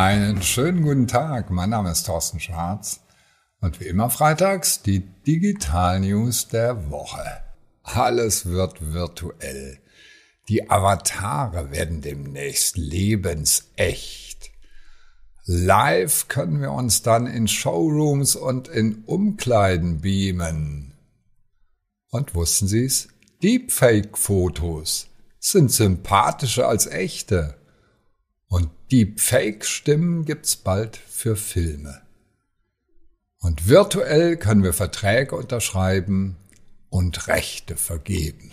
Einen schönen guten Tag. Mein Name ist Thorsten Schwarz und wie immer freitags die Digital News der Woche. Alles wird virtuell. Die Avatare werden demnächst lebensecht. Live können wir uns dann in Showrooms und in Umkleiden beamen. Und wussten Sie's? Deepfake-Fotos sind sympathischer als echte. Und Deepfake-Stimmen gibt's bald für Filme. Und virtuell können wir Verträge unterschreiben und Rechte vergeben.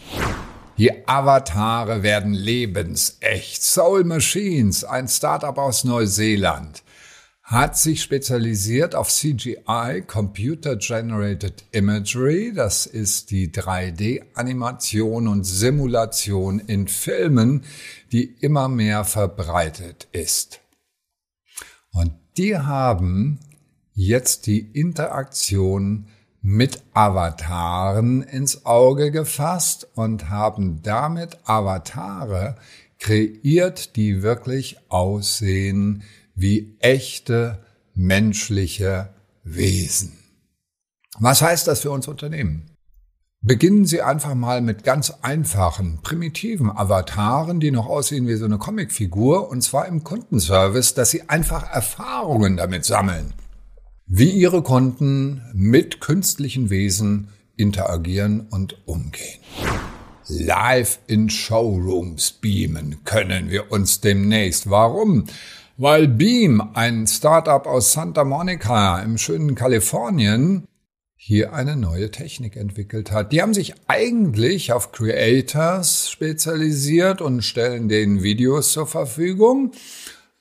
Die Avatare werden lebensecht. Soul Machines, ein Startup aus Neuseeland, hat sich spezialisiert auf CGI, Computer Generated Imagery. Das ist die 3D-Animation und Simulation in Filmen, die immer mehr verbreitet ist. Und die haben jetzt die Interaktion mit Avataren ins Auge gefasst und haben damit Avatare kreiert, die wirklich aussehen wie echte menschliche Wesen. Was heißt das für uns Unternehmen? Beginnen Sie einfach mal mit ganz einfachen, primitiven Avataren, die noch aussehen wie so eine Comicfigur, und zwar im Kundenservice, dass Sie einfach Erfahrungen damit sammeln, wie Ihre Kunden mit künstlichen Wesen interagieren und umgehen. Live in Showrooms beamen können wir uns demnächst. Warum? Weil Beam, ein Startup aus Santa Monica im schönen Kalifornien, hier eine neue Technik entwickelt hat. Die haben sich eigentlich auf Creators spezialisiert und stellen denen Videos zur Verfügung,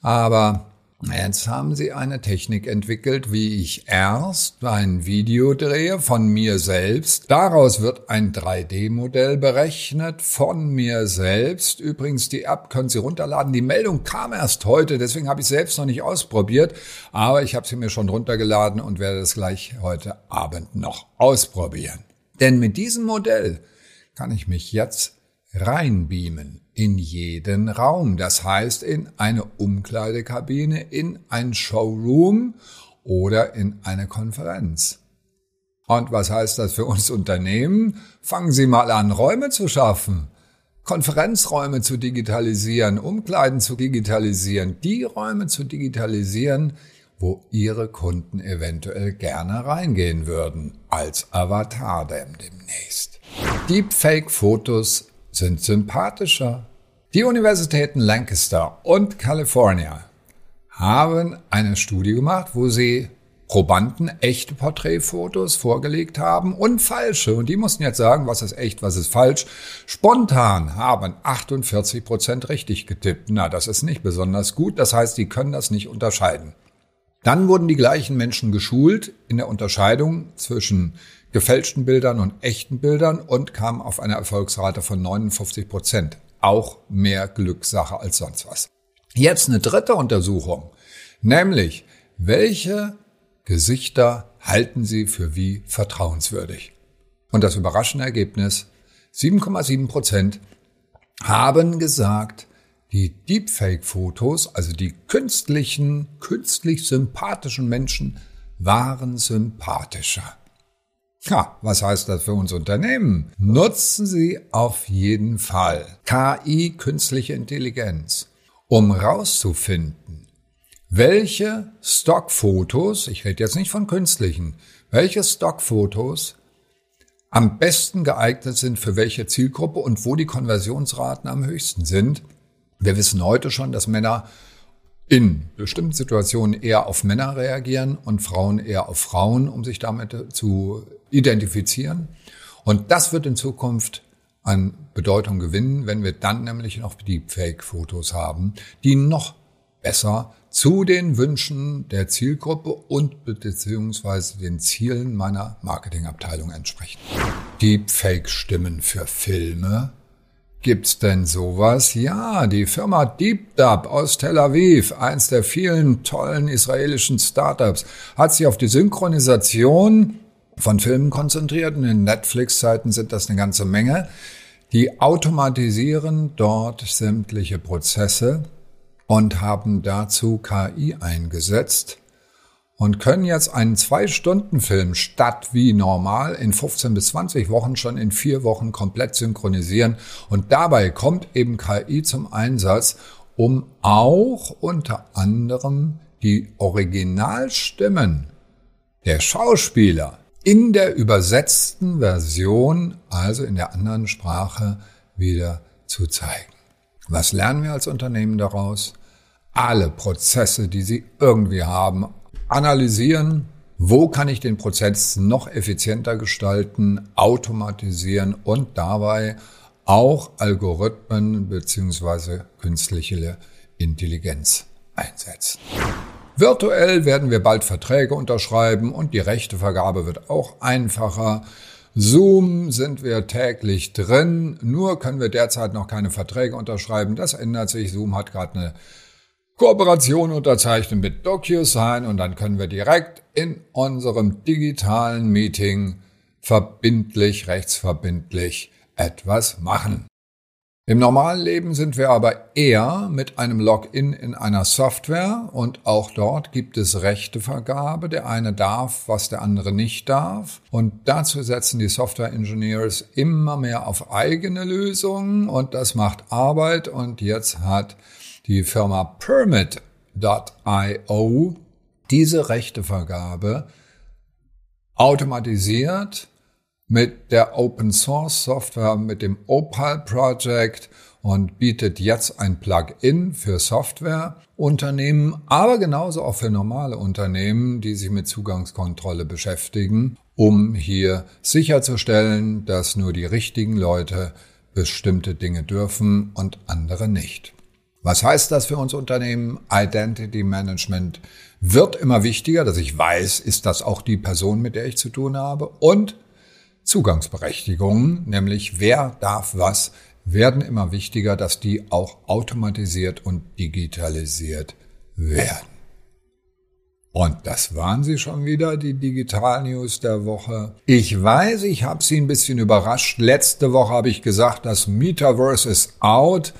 aber Jetzt haben sie eine Technik entwickelt, wie ich erst ein Video drehe von mir selbst. Daraus wird ein 3D-Modell berechnet von mir selbst. Übrigens, die App können Sie runterladen. Die Meldung kam erst heute, deswegen habe ich selbst noch nicht ausprobiert. Aber ich habe sie mir schon runtergeladen und werde das gleich heute Abend noch ausprobieren. Denn mit diesem Modell kann ich mich jetzt reinbeamen in jeden Raum. Das heißt in eine Umkleidekabine, in ein Showroom oder in eine Konferenz. Und was heißt das für uns Unternehmen? Fangen Sie mal an, Räume zu schaffen. Konferenzräume zu digitalisieren, Umkleiden zu digitalisieren, die Räume zu digitalisieren, wo Ihre Kunden eventuell gerne reingehen würden, als Avatar demnächst. Deepfake-Fotos sind sympathischer. Die Universitäten Lancaster und California haben eine Studie gemacht, wo sie Probanden echte Porträtfotos vorgelegt haben und falsche. Und die mussten jetzt sagen, was ist echt, was ist falsch. Spontan haben 48 Prozent richtig getippt. Na, das ist nicht besonders gut. Das heißt, die können das nicht unterscheiden. Dann wurden die gleichen Menschen geschult in der Unterscheidung zwischen gefälschten Bildern und echten Bildern und kam auf eine Erfolgsrate von 59 Prozent. Auch mehr Glückssache als sonst was. Jetzt eine dritte Untersuchung, nämlich welche Gesichter halten Sie für wie vertrauenswürdig? Und das überraschende Ergebnis, 7,7 Prozent haben gesagt, die Deepfake-Fotos, also die künstlichen, künstlich sympathischen Menschen, waren sympathischer. Ja, was heißt das für uns Unternehmen? Nutzen Sie auf jeden Fall KI, künstliche Intelligenz, um rauszufinden, welche Stockfotos, ich rede jetzt nicht von künstlichen, welche Stockfotos am besten geeignet sind für welche Zielgruppe und wo die Konversionsraten am höchsten sind. Wir wissen heute schon, dass Männer in bestimmten Situationen eher auf Männer reagieren und Frauen eher auf Frauen, um sich damit zu identifizieren. Und das wird in Zukunft an Bedeutung gewinnen, wenn wir dann nämlich noch die Fake-Fotos haben, die noch besser zu den Wünschen der Zielgruppe und beziehungsweise den Zielen meiner Marketingabteilung entsprechen. Deepfake-Stimmen für Filme Gibt's denn sowas? Ja, die Firma DeepDub aus Tel Aviv, eins der vielen tollen israelischen Startups, hat sich auf die Synchronisation von Filmen konzentriert. Und in Netflix-Zeiten sind das eine ganze Menge. Die automatisieren dort sämtliche Prozesse und haben dazu KI eingesetzt und können jetzt einen Zwei-Stunden-Film statt wie normal in 15 bis 20 Wochen schon in vier Wochen komplett synchronisieren. Und dabei kommt eben KI zum Einsatz, um auch unter anderem die Originalstimmen der Schauspieler in der übersetzten Version, also in der anderen Sprache, wieder zu zeigen. Was lernen wir als Unternehmen daraus? Alle Prozesse, die Sie irgendwie haben, analysieren, wo kann ich den Prozess noch effizienter gestalten, automatisieren und dabei auch Algorithmen beziehungsweise künstliche Intelligenz einsetzen. Virtuell werden wir bald Verträge unterschreiben und die Rechtevergabe wird auch einfacher. Zoom sind wir täglich drin, nur können wir derzeit noch keine Verträge unterschreiben. Das ändert sich. Zoom hat gerade eine Kooperation unterzeichnen mit DocuSign und dann können wir direkt in unserem digitalen Meeting verbindlich, rechtsverbindlich etwas machen. Im normalen Leben sind wir aber eher mit einem Login in einer Software und auch dort gibt es Rechtevergabe. Der eine darf, was der andere nicht darf. Und dazu setzen die Software Engineers immer mehr auf eigene Lösungen und das macht Arbeit und jetzt hat die Firma Permit.io diese Rechtevergabe automatisiert mit der Open Source Software, mit dem Opal Project und bietet jetzt ein Plugin für Softwareunternehmen, aber genauso auch für normale Unternehmen, die sich mit Zugangskontrolle beschäftigen, um hier sicherzustellen, dass nur die richtigen Leute bestimmte Dinge dürfen und andere nicht. Was heißt das für uns Unternehmen? Identity Management wird immer wichtiger, dass ich weiß, ist das auch die Person, mit der ich zu tun habe? Und Zugangsberechtigungen, nämlich wer darf was, werden immer wichtiger, dass die auch automatisiert und digitalisiert werden. Und das waren sie schon wieder, die Digital News der Woche. Ich weiß, ich habe Sie ein bisschen überrascht. Letzte Woche habe ich gesagt, das Metaverse ist out.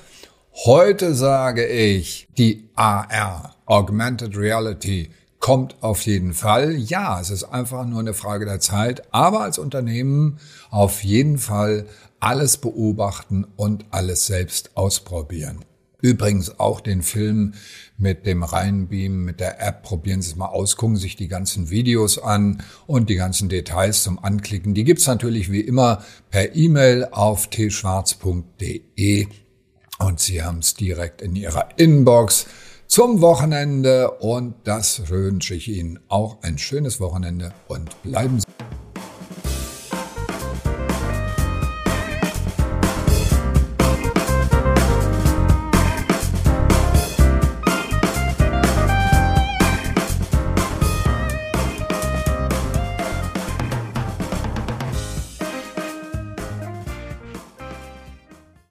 Heute sage ich, die AR, Augmented Reality, kommt auf jeden Fall. Ja, es ist einfach nur eine Frage der Zeit, aber als Unternehmen auf jeden Fall alles beobachten und alles selbst ausprobieren. Übrigens auch den Film mit dem Reinbeam, mit der App. Probieren Sie es mal aus, gucken sich die ganzen Videos an und die ganzen Details zum Anklicken. Die gibt's natürlich wie immer per E-Mail auf tschwarz.de und Sie haben es direkt in Ihrer Inbox zum Wochenende. Und das wünsche ich Ihnen auch ein schönes Wochenende und bleiben Sie